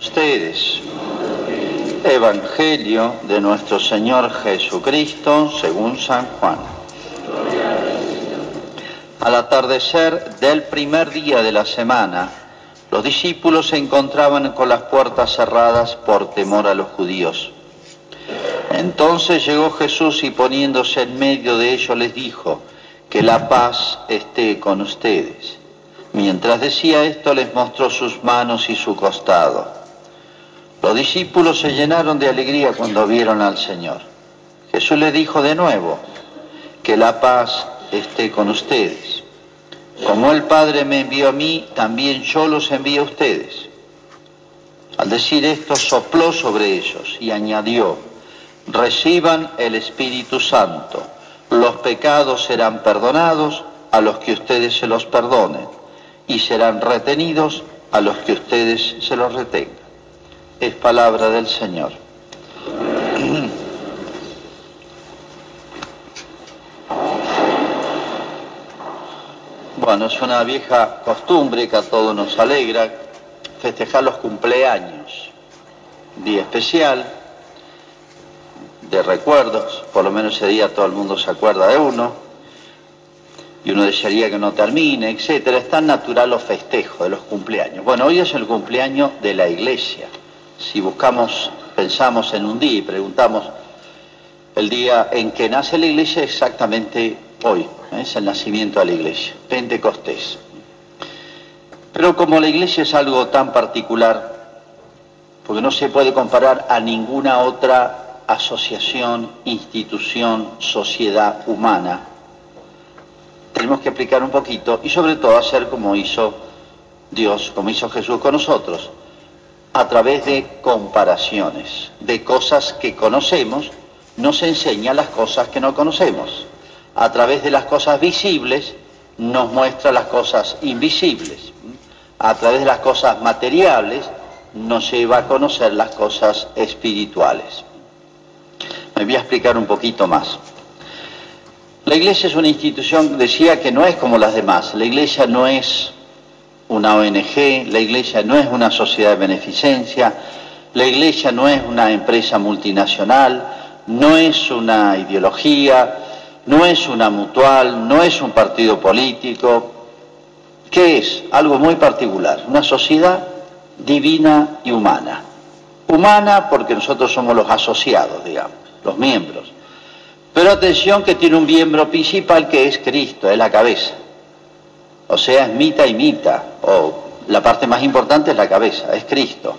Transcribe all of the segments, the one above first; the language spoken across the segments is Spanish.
Ustedes, Evangelio de nuestro Señor Jesucristo según San Juan. Al atardecer del primer día de la semana, los discípulos se encontraban con las puertas cerradas por temor a los judíos. Entonces llegó Jesús y poniéndose en medio de ellos les dijo, que la paz esté con ustedes. Mientras decía esto les mostró sus manos y su costado. Los discípulos se llenaron de alegría cuando vieron al Señor. Jesús les dijo de nuevo, que la paz esté con ustedes. Como el Padre me envió a mí, también yo los envío a ustedes. Al decir esto, sopló sobre ellos y añadió, reciban el Espíritu Santo. Los pecados serán perdonados a los que ustedes se los perdonen y serán retenidos a los que ustedes se los retengan. Es palabra del Señor. Bueno, es una vieja costumbre que a todos nos alegra festejar los cumpleaños, día especial, de recuerdos, por lo menos ese día todo el mundo se acuerda de uno, y uno desearía que no termine, etcétera. Es tan natural los festejos de los cumpleaños. Bueno, hoy es el cumpleaños de la iglesia. Si buscamos, pensamos en un día y preguntamos el día en que nace la iglesia, exactamente hoy, ¿eh? es el nacimiento de la iglesia, Pentecostés. Pero como la iglesia es algo tan particular, porque no se puede comparar a ninguna otra asociación, institución, sociedad humana, tenemos que explicar un poquito y sobre todo hacer como hizo Dios, como hizo Jesús con nosotros, a través de comparaciones, de cosas que conocemos, nos enseña las cosas que no conocemos a través de las cosas visibles, nos muestra las cosas invisibles. A través de las cosas materiales, nos lleva a conocer las cosas espirituales. Me voy a explicar un poquito más. La iglesia es una institución, decía, que no es como las demás. La iglesia no es una ONG, la iglesia no es una sociedad de beneficencia, la iglesia no es una empresa multinacional, no es una ideología, no es una mutual, no es un partido político. ¿Qué es? Algo muy particular, una sociedad divina y humana. Humana porque nosotros somos los asociados, digamos, los miembros. Pero atención que tiene un miembro principal que es Cristo, es la cabeza. O sea, es mita y mita, o la parte más importante es la cabeza, es Cristo.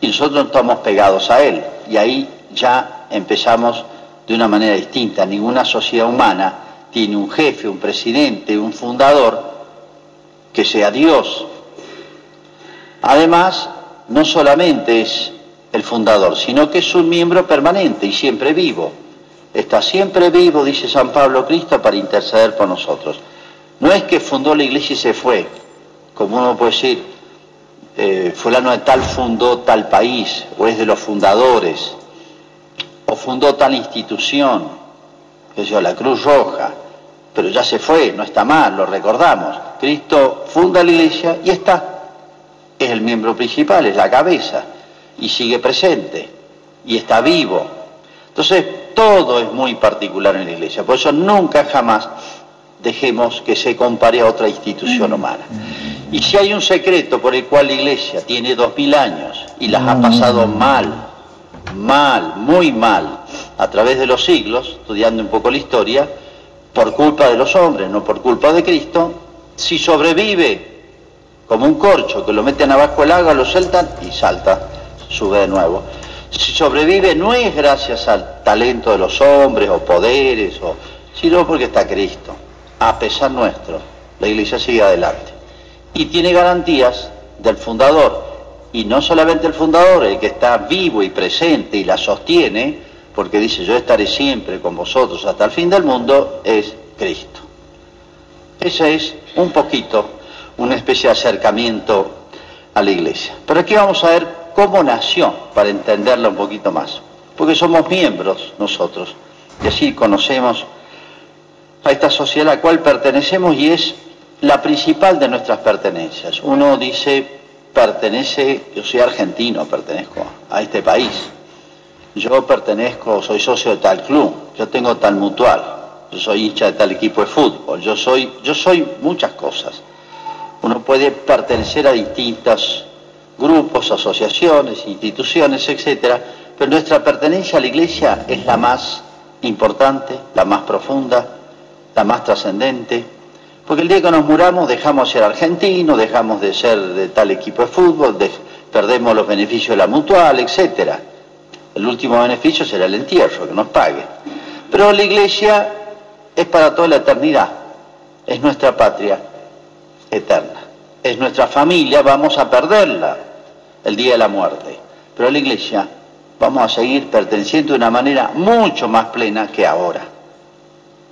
Y nosotros estamos pegados a Él. Y ahí ya empezamos de una manera distinta. Ninguna sociedad humana tiene un jefe, un presidente, un fundador que sea Dios. Además, no solamente es el fundador, sino que es un miembro permanente y siempre vivo. Está siempre vivo, dice San Pablo Cristo, para interceder por nosotros. No es que fundó la iglesia y se fue, como uno puede decir, eh, fulano de tal fundó tal país, o es de los fundadores o fundó tal institución, que yo, la Cruz Roja, pero ya se fue, no está mal, lo recordamos. Cristo funda la iglesia y está. Es el miembro principal, es la cabeza, y sigue presente, y está vivo. Entonces, todo es muy particular en la iglesia, por eso nunca jamás dejemos que se compare a otra institución humana. Y si hay un secreto por el cual la iglesia tiene dos mil años y las ha pasado mal, mal, muy mal, a través de los siglos, estudiando un poco la historia, por culpa de los hombres, no por culpa de Cristo, si sobrevive como un corcho que lo meten abajo el agua, lo sueltan y salta, sube de nuevo. Si sobrevive no es gracias al talento de los hombres o poderes, o, sino porque está Cristo. A pesar nuestro, la iglesia sigue adelante. Y tiene garantías del fundador, y no solamente el fundador, el que está vivo y presente y la sostiene, porque dice yo estaré siempre con vosotros hasta el fin del mundo, es Cristo. Ese es un poquito una especie de acercamiento a la iglesia. Pero aquí vamos a ver cómo nació, para entenderla un poquito más. Porque somos miembros nosotros, y así conocemos a esta sociedad a la cual pertenecemos y es la principal de nuestras pertenencias. Uno dice, pertenece, yo soy argentino, pertenezco a este país. Yo pertenezco, soy socio de tal club, yo tengo tal mutual, yo soy hincha de tal equipo de fútbol, yo soy, yo soy muchas cosas. Uno puede pertenecer a distintos grupos, asociaciones, instituciones, etcétera, pero nuestra pertenencia a la iglesia es la más importante, la más profunda, la más trascendente, porque el día que nos muramos dejamos de ser argentinos, dejamos de ser de tal equipo de fútbol, perdemos los beneficios de la mutual, etcétera. El último beneficio será el entierro, que nos pague. Pero la iglesia es para toda la eternidad, es nuestra patria eterna, es nuestra familia, vamos a perderla el día de la muerte. Pero la iglesia vamos a seguir perteneciendo de una manera mucho más plena que ahora.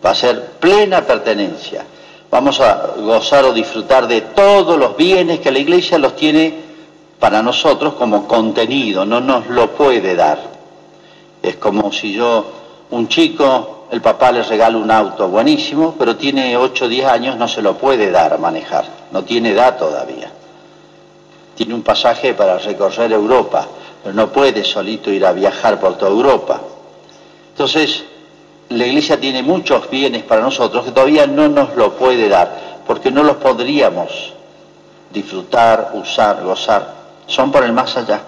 Va a ser plena pertenencia. Vamos a gozar o disfrutar de todos los bienes que la iglesia los tiene para nosotros como contenido, no nos lo puede dar. Es como si yo, un chico, el papá le regala un auto buenísimo, pero tiene 8 o 10 años, no se lo puede dar a manejar, no tiene edad todavía. Tiene un pasaje para recorrer Europa pero no puede solito ir a viajar por toda Europa. Entonces, la Iglesia tiene muchos bienes para nosotros que todavía no nos lo puede dar, porque no los podríamos disfrutar, usar, gozar. Son por el más allá.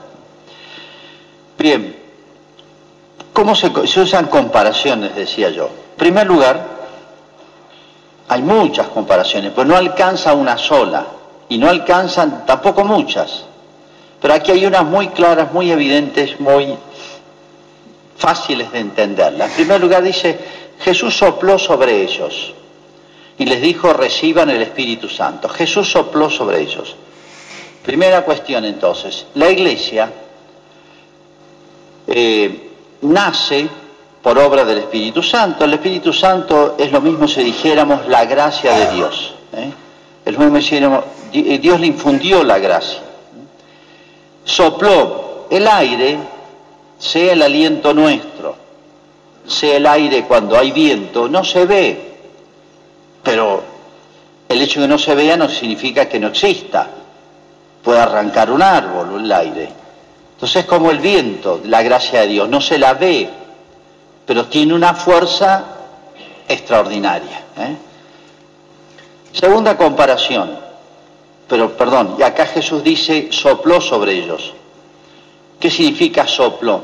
Bien, ¿cómo se, usan comparaciones, decía yo? En primer lugar, hay muchas comparaciones, pues no alcanza una sola, y no alcanzan tampoco muchas. Pero aquí hay unas muy claras, muy evidentes, muy fáciles de entenderlas. En primer lugar dice, Jesús sopló sobre ellos y les dijo, reciban el Espíritu Santo. Jesús sopló sobre ellos. Primera cuestión entonces, la iglesia eh, nace por obra del Espíritu Santo. El Espíritu Santo es lo mismo si dijéramos la gracia de Dios. ¿eh? Mismo si Dios le infundió la gracia sopló el aire, sea el aliento nuestro, sea el aire cuando hay viento, no se ve, pero el hecho de que no se vea no significa que no exista. Puede arrancar un árbol el aire. Entonces es como el viento, la gracia de Dios, no se la ve, pero tiene una fuerza extraordinaria. ¿eh? Segunda comparación, pero perdón, y acá Jesús dice sopló sobre ellos. ¿Qué significa sopló?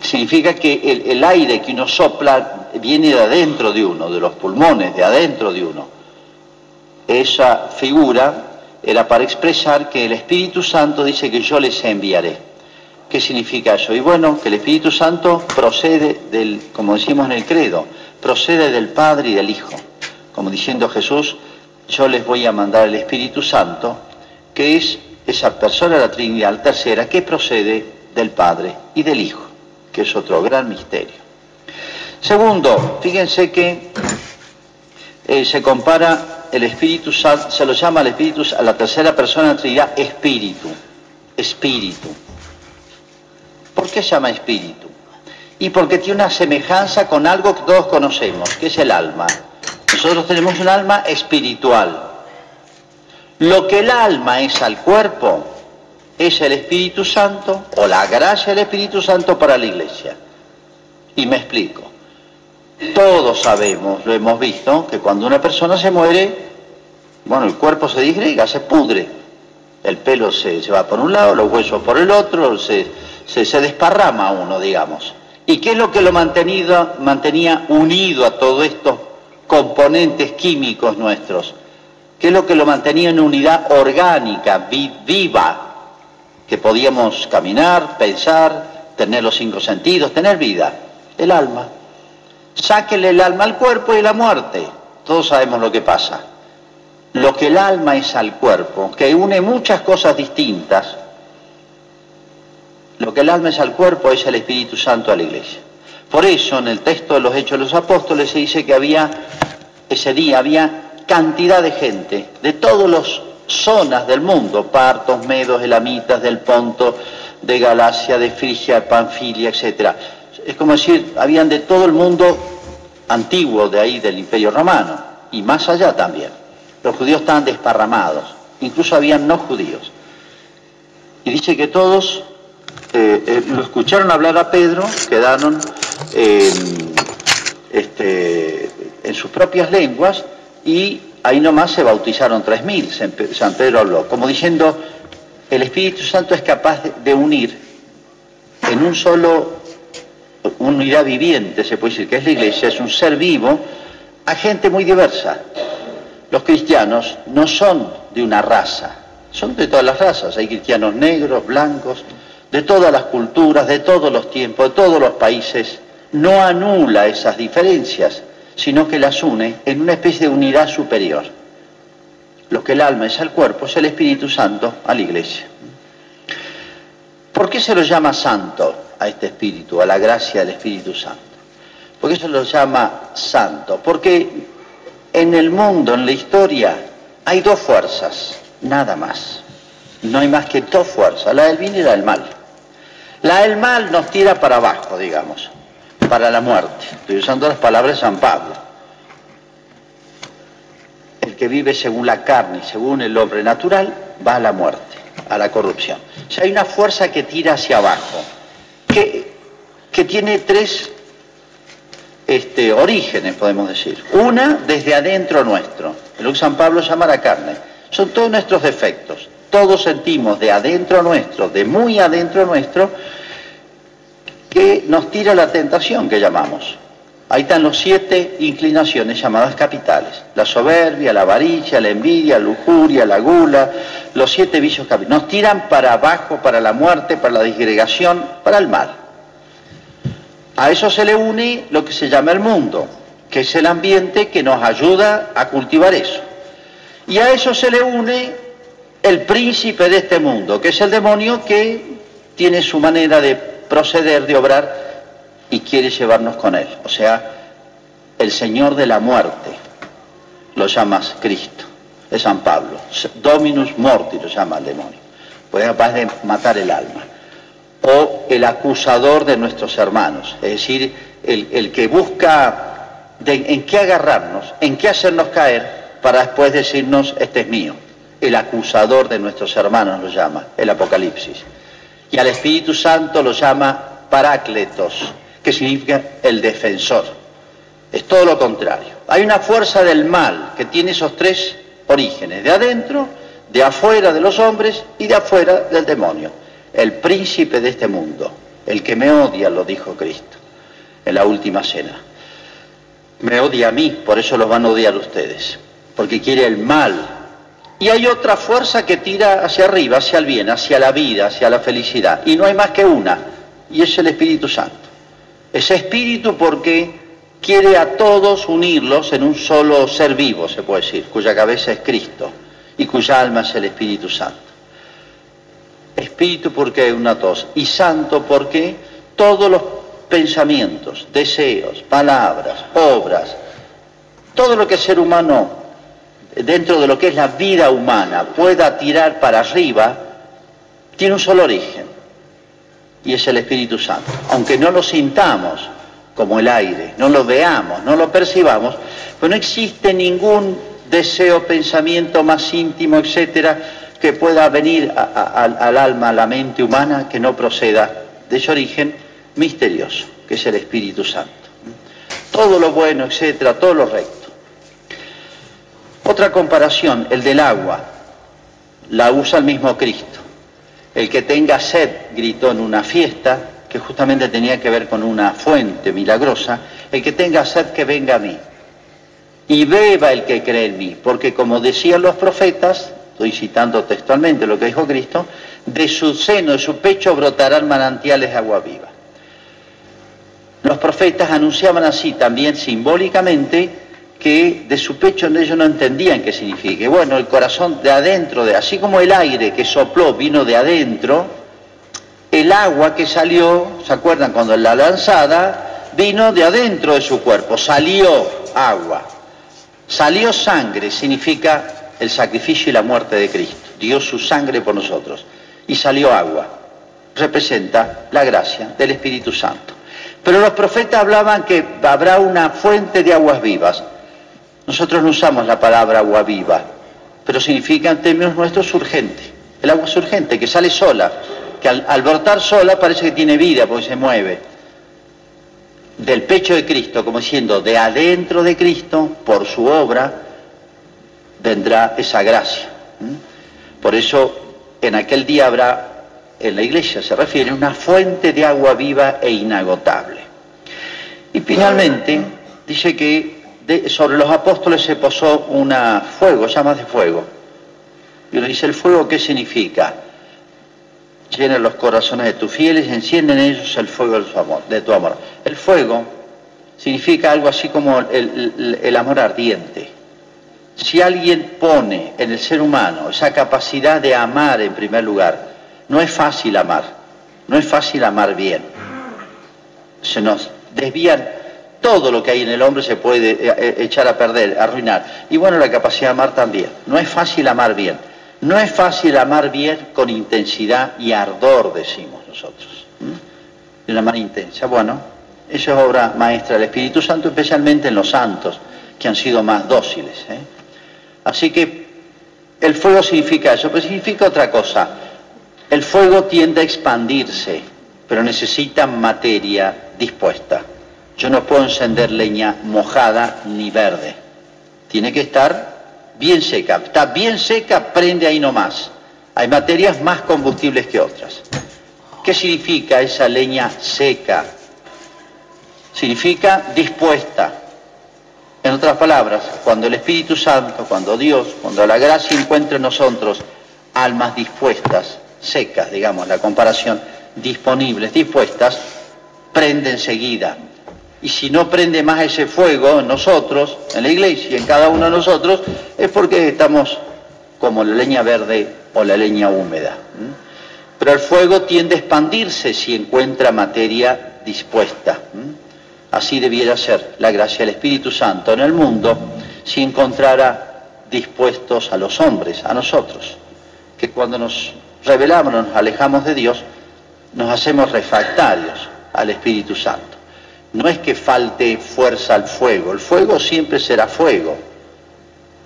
Significa que el, aire que uno sopla viene de adentro de uno, de los pulmones, de adentro de uno. Esa figura era para expresar que el Espíritu Santo dice que yo les enviaré. ¿Qué significa eso? Y bueno, que el Espíritu Santo procede del, como decimos en el credo, procede del Padre y del Hijo. Como diciendo Jesús, yo les voy a mandar el Espíritu Santo, que es esa persona de la Trinidad tercera que procede del Padre y del Hijo, que es otro gran misterio. Segundo, fíjense que eh, se compara el Espíritu Santo, se lo llama el Espíritu, a la tercera persona de la Trinidad, Espíritu, Espíritu. ¿Por qué se llama Espíritu? Y porque tiene una semejanza con algo que todos conocemos, que es el alma. Nosotros tenemos un alma espiritual. Lo que el alma es al cuerpo es el Espíritu Santo o la gracia del Espíritu Santo para la iglesia. Y me explico. Todos sabemos, lo hemos visto, que cuando una persona se muere, bueno, el cuerpo se disgrega, se pudre. El pelo se, va por un lado, los huesos por el otro, se, se, desparrama uno, digamos. ¿Y qué es lo que lo mantenía unido a todo esto componentes químicos nuestros, que es lo que lo mantenía en unidad orgánica, viva, que podíamos caminar, pensar, tener los cinco sentidos, tener vida, el alma. Sáquele el alma al cuerpo y la muerte. Todos sabemos lo que pasa. Lo que el alma es al cuerpo, que une muchas cosas distintas, lo que el alma es al cuerpo es el Espíritu Santo a la iglesia. Por eso en el texto de los Hechos de los Apóstoles se dice que había, ese día había cantidad de gente de todas las zonas del mundo, partos, medos, elamitas, del Ponto, de Galacia, de Frigia, de Panfilia, etc. Es como decir, habían de todo el mundo antiguo de ahí del Imperio Romano y más allá también. Los judíos estaban desparramados. incluso habían no judíos. Y dice que todos eh, eh, lo escucharon hablar a Pedro, quedaron este, en sus propias lenguas y ahí nomás se bautizaron 3.000, San Pedro habló, como diciendo, el Espíritu Santo es capaz de unir en un solo, unidad viviente, se puede decir, que es la iglesia, es un ser vivo, a gente muy diversa. Los cristianos no son de una raza, son de todas las razas, hay cristianos negros, blancos, de todas las culturas, de todos los tiempos, de todos los países, no anula esas diferencias, sino que las une en una especie de unidad superior. Lo que el alma es al cuerpo es el Espíritu Santo a la iglesia. ¿Por qué se lo llama santo a este Espíritu, a la gracia del Espíritu Santo? ¿Por qué se lo llama santo? Porque en el mundo, en la historia, hay dos fuerzas, nada más. No hay más que dos fuerzas, la del bien y la del mal. La del mal nos tira para abajo, digamos para la muerte. Estoy usando las palabras de San Pablo. El que vive según la carne y según el hombre natural va a la muerte, a la corrupción. O sea, hay una fuerza que tira hacia abajo, que, que tiene tres este, orígenes, podemos decir. Una, desde adentro nuestro, lo que San Pablo llama la carne. Son todos nuestros defectos. Todos sentimos de adentro nuestro, de muy adentro nuestro, que nos tira la tentación que llamamos. Ahí están los siete inclinaciones llamadas capitales. La soberbia, la avaricia, la envidia, la lujuria, la gula, los siete vicios capitales. Nos tiran para abajo, para la muerte, para la disgregación, para el mal. A eso se le une lo que se llama el mundo, que es el ambiente que nos ayuda a cultivar eso. Y a eso se le une el príncipe de este mundo, que es el demonio que tiene su manera de proceder, de obrar, y quiere llevarnos con él. O sea, el Señor de la muerte lo llamas Cristo, es San Pablo. Dominus morti lo llama el demonio, pues es capaz de matar el alma. O el acusador de nuestros hermanos, es decir, el, que busca en qué agarrarnos, en qué hacernos caer, para después decirnos, este es mío. El acusador de nuestros hermanos lo llama, el Apocalipsis y al Espíritu Santo lo llama Parácletos, que significa el defensor. Es todo lo contrario. Hay una fuerza del mal que tiene esos tres orígenes, de adentro, de afuera de los hombres y de afuera del demonio. El príncipe de este mundo, el que me odia, lo dijo Cristo en la última cena. Me odia a mí, por eso los van a odiar ustedes, porque quiere el mal y hay otra fuerza que tira hacia arriba, hacia el bien, hacia la vida, hacia la felicidad. Y no hay más que una, y es el Espíritu Santo. Ese espíritu porque quiere a todos unirlos en un solo ser vivo, se puede decir, cuya cabeza es Cristo y cuya alma es el Espíritu Santo. Espíritu porque es una tos y santo porque todos los pensamientos, deseos, palabras, obras, todo lo que el ser humano dentro de lo que es la vida humana pueda tirar para arriba, tiene un solo origen, y es el Espíritu Santo. Aunque no lo sintamos como el aire, no lo veamos, no lo percibamos, pues no existe ningún deseo, pensamiento más íntimo, etcétera, que pueda venir al alma, a la mente humana, que no proceda de ese origen misterioso, que es el Espíritu Santo. Todo lo bueno, etcétera, todo lo recto otra comparación, el del agua, la usa el mismo Cristo. El que tenga sed, gritó en una fiesta, que justamente tenía que ver con una fuente milagrosa, el que tenga sed que venga a mí. Y beba el que cree en mí, porque como decían los profetas, estoy citando textualmente lo que dijo Cristo, de su seno, de su pecho brotarán manantiales de agua viva. Los profetas anunciaban así también simbólicamente que de su pecho ellos no entendían qué significa. Bueno, el corazón de adentro, de, así como el aire que sopló vino de adentro, el agua que salió, ¿se acuerdan cuando la lanzada? Vino de adentro de su cuerpo, salió agua. Salió sangre, significa el sacrificio y la muerte de Cristo. Dio su sangre por nosotros. Y salió agua. Representa la gracia del Espíritu Santo. Pero los profetas hablaban que habrá una fuente de aguas vivas. Nosotros no usamos la palabra agua viva, pero significa en términos nuestros urgente. El agua es urgente, que sale sola, que al, al brotar sola parece que tiene vida porque se mueve. Del pecho de Cristo, como diciendo, de adentro de Cristo, por su obra, vendrá esa gracia. Por eso en aquel día habrá, en la iglesia se refiere, una fuente de agua viva e inagotable. Y finalmente dice que sobre los apóstoles se posó un fuego, llamas de fuego. Y uno dice, ¿el fuego qué significa? Llena los corazones de tus fieles y enciende en ellos el fuego de, su amor, de tu amor. El fuego significa algo así como el amor ardiente si alguien pone en el ser humano esa capacidad de amar en primer lugar, no es fácil amar, no es fácil amar bien. Se nos desvían, todo lo que hay en el hombre se puede eh, eh, echar a perder, arruinar. Y bueno, la capacidad de amar también. No es fácil amar bien. No es fácil amar bien con intensidad y ardor, decimos nosotros. De una manera intensa. Bueno, eso es obra maestra del Espíritu Santo, especialmente en los santos, que han sido más dóciles. ¿eh? Así que el fuego significa eso, pero significa otra cosa. El fuego tiende a expandirse, pero necesita materia dispuesta. Yo no puedo encender leña mojada ni verde. Tiene que estar bien seca. Está bien seca, prende ahí nomás. Hay materias más combustibles que otras. ¿Qué significa esa leña seca? Significa dispuesta, en otras palabras, cuando el Espíritu Santo, cuando Dios, cuando la gracia encuentra en nosotros almas dispuestas, secas, digamos, la comparación, disponibles, dispuestas, prende enseguida. Y si no prende más ese fuego en nosotros, en la iglesia, en cada uno de nosotros, es porque estamos como la leña verde o la leña húmeda. Pero el fuego tiende a expandirse si encuentra materia dispuesta. Así debiera ser la gracia del Espíritu Santo en el mundo si encontrara dispuestos a los hombres, a nosotros, que cuando nos revelamos, nos alejamos de Dios, nos hacemos refractarios al Espíritu Santo. No es que falte fuerza al fuego, el fuego siempre será fuego.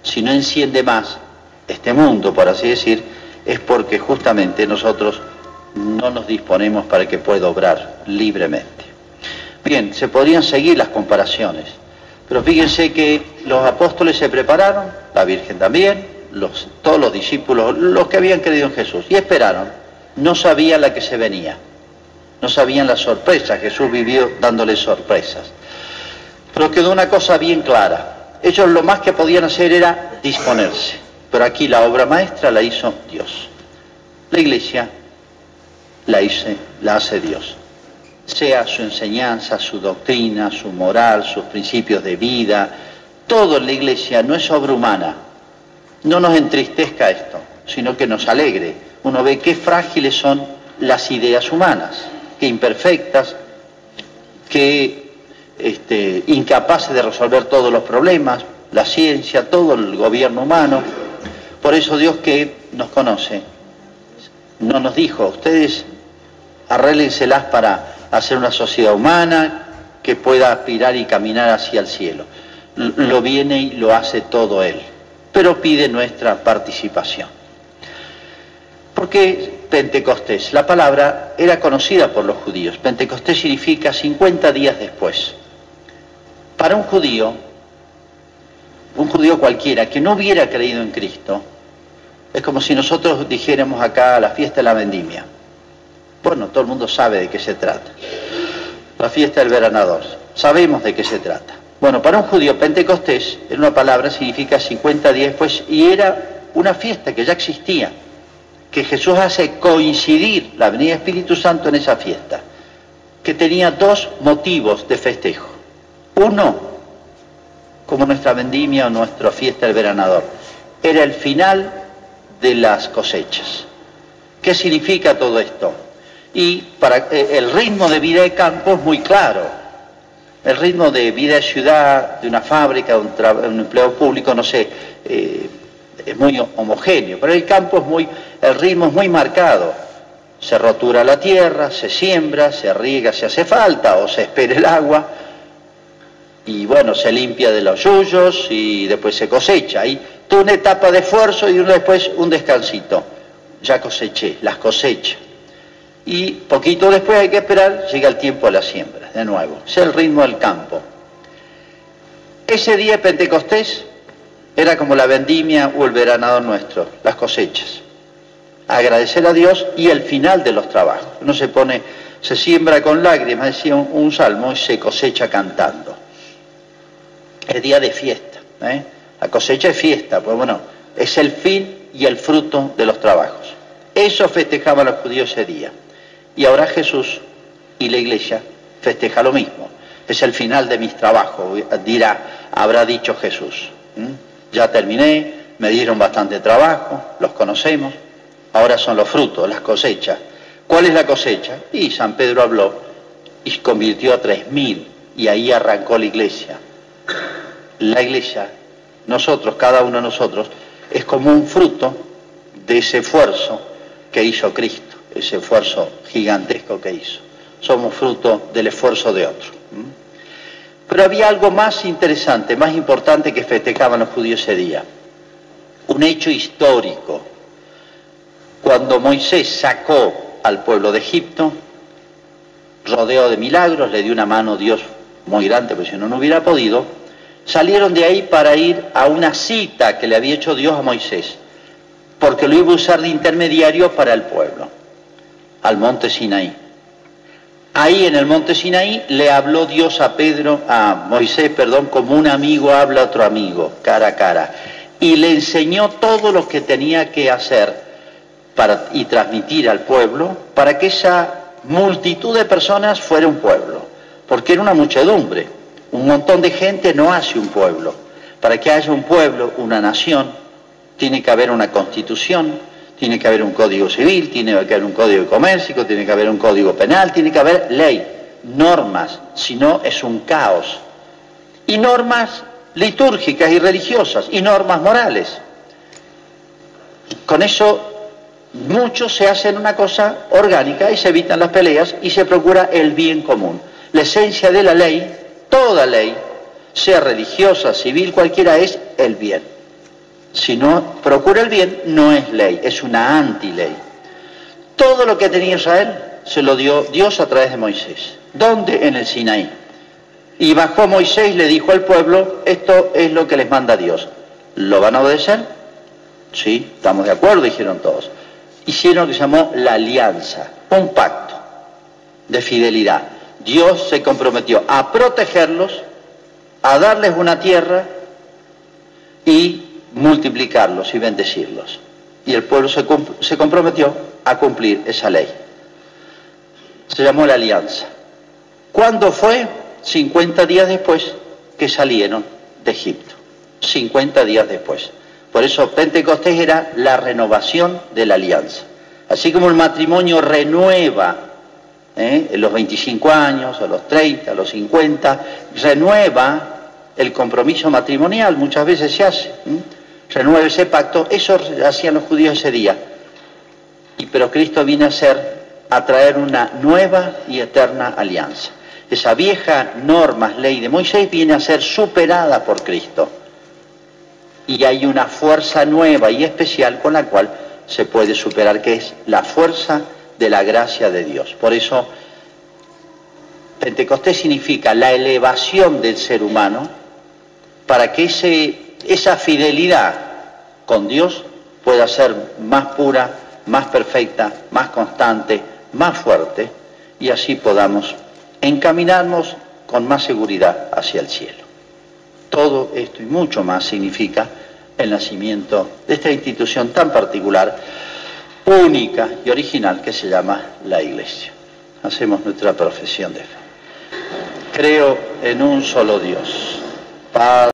Si no enciende más este mundo, por así decir, es porque justamente nosotros no nos disponemos para que pueda obrar libremente. Bien, se podrían seguir las comparaciones, pero fíjense que los apóstoles se prepararon, la Virgen también, todos los discípulos, los que habían creído en Jesús, y esperaron. No sabían la que se venía, no sabían la sorpresa, Jesús vivió dándoles sorpresas. Pero quedó una cosa bien clara, ellos lo más que podían hacer era disponerse, pero aquí la obra maestra la hizo Dios. La iglesia la, hice, la hace Dios sea su enseñanza, su doctrina, su moral, sus principios de vida, todo en la iglesia no es obra humana. No nos entristezca esto, sino que nos alegre. Uno ve qué frágiles son las ideas humanas, imperfectas, qué este, incapaces de resolver todos los problemas, la ciencia, todo el gobierno humano. Por eso Dios que nos conoce, no nos dijo, ustedes arréglenselas para hacer una sociedad humana que pueda aspirar y caminar hacia el cielo. Lo viene y lo hace todo Él, pero pide nuestra participación. ¿Por qué Pentecostés? La palabra era conocida por los judíos. Pentecostés significa 50 días después. Para un judío, un judío cualquiera que no hubiera creído en Cristo, es como si nosotros dijéramos acá la fiesta de la vendimia. Bueno, todo el mundo sabe de qué se trata. La fiesta del veranador. Sabemos de qué se trata. Bueno, para un judío Pentecostés, en una palabra, significa 50 días después, y era una fiesta que ya existía, que Jesús hace coincidir la venida del Espíritu Santo en esa fiesta, que tenía dos motivos de festejo. Uno, como nuestra vendimia o nuestra fiesta del veranador, era el final de las cosechas. ¿Qué significa todo esto? y para eh, el ritmo de vida de campo es muy claro. El ritmo de vida de ciudad, de una fábrica, de un, empleo público, no sé, eh, es muy homogéneo, pero el campo es muy, el ritmo es muy marcado. Se rotura la tierra, se siembra, se riega si hace falta o se espera el agua y bueno, se limpia de los yuyos y después se cosecha. Hay Tuve una etapa de esfuerzo y después un descansito. Ya coseché, las cosechas. Y poquito después hay que esperar, llega el tiempo de la siembra, de nuevo. Es el ritmo del campo. Ese día de Pentecostés era como la vendimia o el veranado nuestro, las cosechas. Agradecer a Dios y el final de los trabajos. Uno se pone, se siembra con lágrimas, decía un, salmo, y se cosecha cantando. Es día de fiesta. ¿eh? La cosecha es fiesta, pues bueno, es el fin y el fruto de los trabajos. Eso festejaban los judíos ese día. Y ahora Jesús y la iglesia festeja lo mismo. Es el final de mis trabajos, dirá, habrá dicho Jesús. Ya terminé, me dieron bastante trabajo, los conocemos, ahora son los frutos, las cosechas. ¿Cuál es la cosecha? Y San Pedro habló y convirtió a tres mil y ahí arrancó la iglesia. La iglesia, nosotros, cada uno de nosotros, es como un fruto de ese esfuerzo que hizo Cristo, ese esfuerzo gigantesco que hizo. Somos fruto del esfuerzo de otro. Pero había algo más interesante, más importante que festejaban los judíos ese día. Un hecho histórico. Cuando Moisés sacó al pueblo de Egipto, rodeó de milagros, le dio una mano Dios muy grande, porque si no, no hubiera podido, salieron de ahí para ir a una cita que le había hecho Dios a Moisés, porque lo iba a usar de intermediario para el pueblo, al monte Sinaí. Ahí en el monte Sinaí le habló Dios a Pedro, a Moisés, perdón, como un amigo habla a otro amigo, cara a cara, y le enseñó todo lo que tenía que hacer para, y transmitir al pueblo para que esa multitud de personas fuera un pueblo, porque era una muchedumbre, un montón de gente no hace un pueblo. Para que haya un pueblo, una nación, tiene que haber una constitución, tiene que haber un código civil, tiene que haber un código de tiene que haber un código penal, tiene que haber ley, normas, si no es un caos. Y normas litúrgicas y religiosas, y normas morales. Con eso muchos se hacen una cosa orgánica y se evitan las peleas y se procura el bien común. La esencia de la ley, toda ley, sea religiosa, civil, cualquiera, es el bien. Si no procura el bien, no es ley, es una anti-ley. Todo lo que tenía Israel se lo dio Dios a través de Moisés. ¿Dónde? En el Sinaí. Y bajó Moisés y le dijo al pueblo, esto es lo que les manda Dios. ¿Lo van a obedecer? Sí, estamos de acuerdo, dijeron todos. Hicieron lo que se llamó la alianza, un pacto de fidelidad. Dios se comprometió a protegerlos, a darles una tierra multiplicarlos y bendecirlos. Y el pueblo se, se comprometió a cumplir esa ley. Se llamó la alianza. ¿Cuándo fue? 50 días después que salieron de Egipto. 50 días después. Por eso Pentecostés era la renovación de la alianza. Así como el matrimonio renueva ¿eh? en los 25 años, a los 30, a los 50, renueva el compromiso matrimonial, muchas veces se hace renueve ese pacto, eso hacían los judíos ese día. Y, pero Cristo viene a ser, a traer una nueva y eterna alianza. Esa vieja norma, ley de Moisés viene a ser superada por Cristo. Y hay una fuerza nueva y especial con la cual se puede superar, que es la fuerza de la gracia de Dios. Por eso, Pentecostés significa la elevación del ser humano para que ese esa fidelidad con Dios pueda ser más pura, más perfecta, más constante, más fuerte, y así podamos encaminarnos con más seguridad hacia el cielo. Todo esto y mucho más significa el nacimiento de esta institución tan particular, única y original que se llama la Iglesia. Hacemos nuestra profesión de fe. Creo en un solo Dios, Padre.